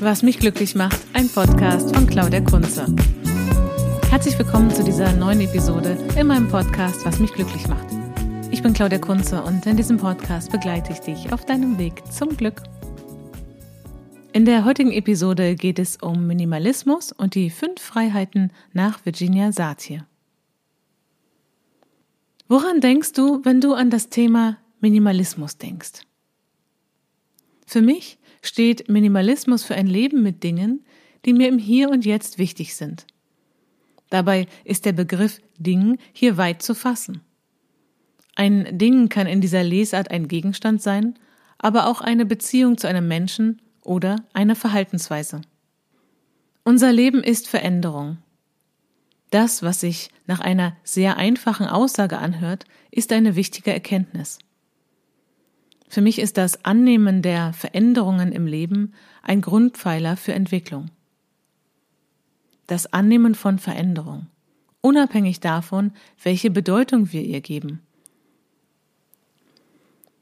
Was mich glücklich macht, ein Podcast von Claudia Kunze. Herzlich willkommen zu dieser neuen Episode in meinem Podcast Was mich glücklich macht. Ich bin Claudia Kunze und in diesem Podcast begleite ich dich auf deinem Weg zum Glück. In der heutigen Episode geht es um Minimalismus und die fünf Freiheiten nach Virginia Satir. Woran denkst du, wenn du an das Thema Minimalismus denkst? Für mich steht Minimalismus für ein Leben mit Dingen, die mir im Hier und Jetzt wichtig sind. Dabei ist der Begriff Ding hier weit zu fassen. Ein Ding kann in dieser Lesart ein Gegenstand sein, aber auch eine Beziehung zu einem Menschen oder eine Verhaltensweise. Unser Leben ist Veränderung. Das, was sich nach einer sehr einfachen Aussage anhört, ist eine wichtige Erkenntnis. Für mich ist das Annehmen der Veränderungen im Leben ein Grundpfeiler für Entwicklung. Das Annehmen von Veränderung, unabhängig davon, welche Bedeutung wir ihr geben.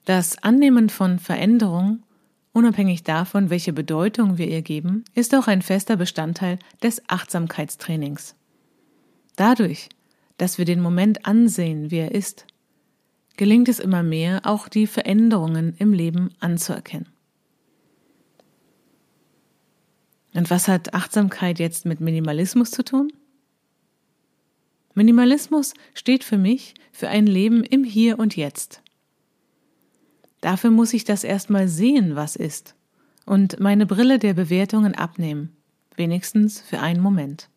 Das Annehmen von Veränderung, unabhängig davon, welche Bedeutung wir ihr geben, ist auch ein fester Bestandteil des Achtsamkeitstrainings. Dadurch, dass wir den Moment ansehen, wie er ist, gelingt es immer mehr, auch die Veränderungen im Leben anzuerkennen. Und was hat Achtsamkeit jetzt mit Minimalismus zu tun? Minimalismus steht für mich für ein Leben im Hier und Jetzt. Dafür muss ich das erstmal sehen, was ist, und meine Brille der Bewertungen abnehmen, wenigstens für einen Moment.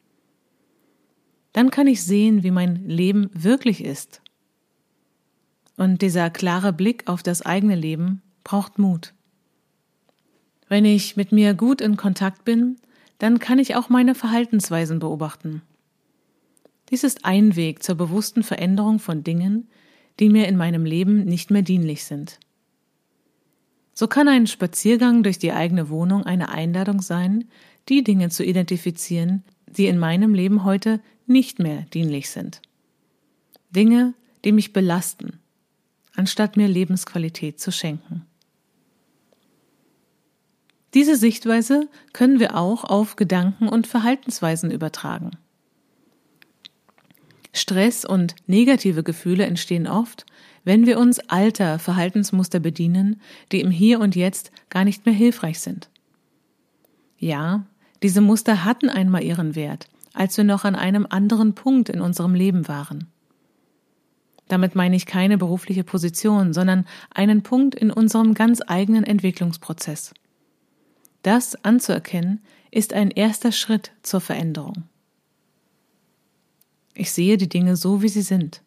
Dann kann ich sehen, wie mein Leben wirklich ist und dieser klare Blick auf das eigene Leben braucht Mut. Wenn ich mit mir gut in Kontakt bin, dann kann ich auch meine Verhaltensweisen beobachten. Dies ist ein Weg zur bewussten Veränderung von Dingen, die mir in meinem Leben nicht mehr dienlich sind. So kann ein Spaziergang durch die eigene Wohnung eine Einladung sein, die Dinge zu identifizieren, die in meinem Leben heute nicht mehr dienlich sind. Dinge, die mich belasten, anstatt mir Lebensqualität zu schenken. Diese Sichtweise können wir auch auf Gedanken und Verhaltensweisen übertragen. Stress und negative Gefühle entstehen oft, wenn wir uns alter Verhaltensmuster bedienen, die im Hier und Jetzt gar nicht mehr hilfreich sind. Ja, diese Muster hatten einmal ihren Wert, als wir noch an einem anderen Punkt in unserem Leben waren. Damit meine ich keine berufliche Position, sondern einen Punkt in unserem ganz eigenen Entwicklungsprozess. Das anzuerkennen ist ein erster Schritt zur Veränderung. Ich sehe die Dinge so, wie sie sind.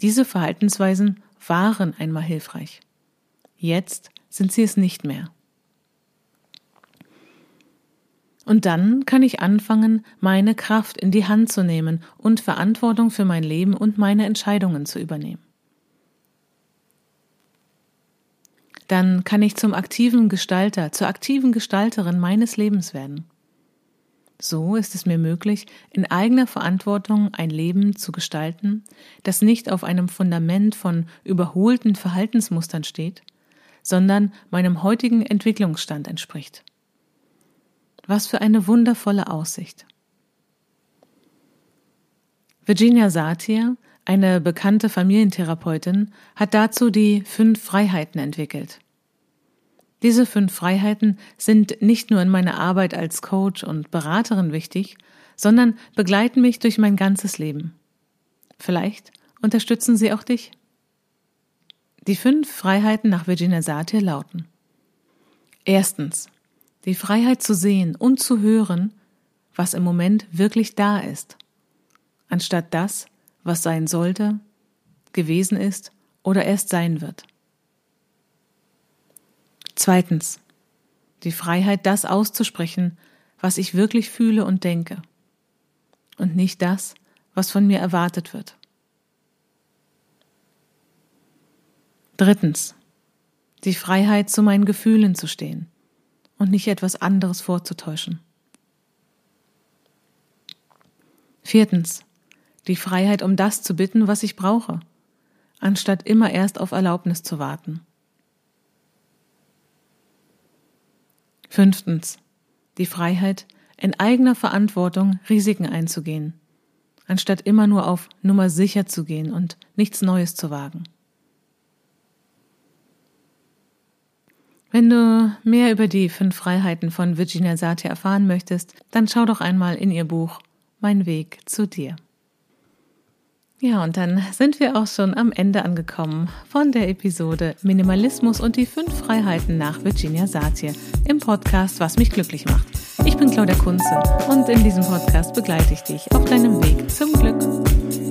Diese Verhaltensweisen waren einmal hilfreich. Jetzt sind sie es nicht mehr. Und dann kann ich anfangen, meine Kraft in die Hand zu nehmen und Verantwortung für mein Leben und meine Entscheidungen zu übernehmen. Dann kann ich zum aktiven Gestalter, zur aktiven Gestalterin meines Lebens werden. So ist es mir möglich, in eigener Verantwortung ein Leben zu gestalten, das nicht auf einem Fundament von überholten Verhaltensmustern steht, sondern meinem heutigen Entwicklungsstand entspricht. Was für eine wundervolle Aussicht. Virginia Satir, eine bekannte Familientherapeutin, hat dazu die fünf Freiheiten entwickelt. Diese fünf Freiheiten sind nicht nur in meiner Arbeit als Coach und Beraterin wichtig, sondern begleiten mich durch mein ganzes Leben. Vielleicht unterstützen sie auch dich. Die fünf Freiheiten nach Virginia Satir lauten. Erstens die Freiheit zu sehen und zu hören, was im Moment wirklich da ist, anstatt das, was sein sollte, gewesen ist oder erst sein wird. Zweitens, die Freiheit, das auszusprechen, was ich wirklich fühle und denke, und nicht das, was von mir erwartet wird. Drittens, die Freiheit, zu meinen Gefühlen zu stehen und nicht etwas anderes vorzutäuschen. Viertens. Die Freiheit, um das zu bitten, was ich brauche, anstatt immer erst auf Erlaubnis zu warten. Fünftens. Die Freiheit, in eigener Verantwortung Risiken einzugehen, anstatt immer nur auf Nummer sicher zu gehen und nichts Neues zu wagen. Wenn du mehr über die fünf Freiheiten von Virginia Satir erfahren möchtest, dann schau doch einmal in ihr Buch Mein Weg zu dir. Ja, und dann sind wir auch schon am Ende angekommen von der Episode Minimalismus und die fünf Freiheiten nach Virginia Satir im Podcast Was mich glücklich macht. Ich bin Claudia Kunze und in diesem Podcast begleite ich dich auf deinem Weg zum Glück.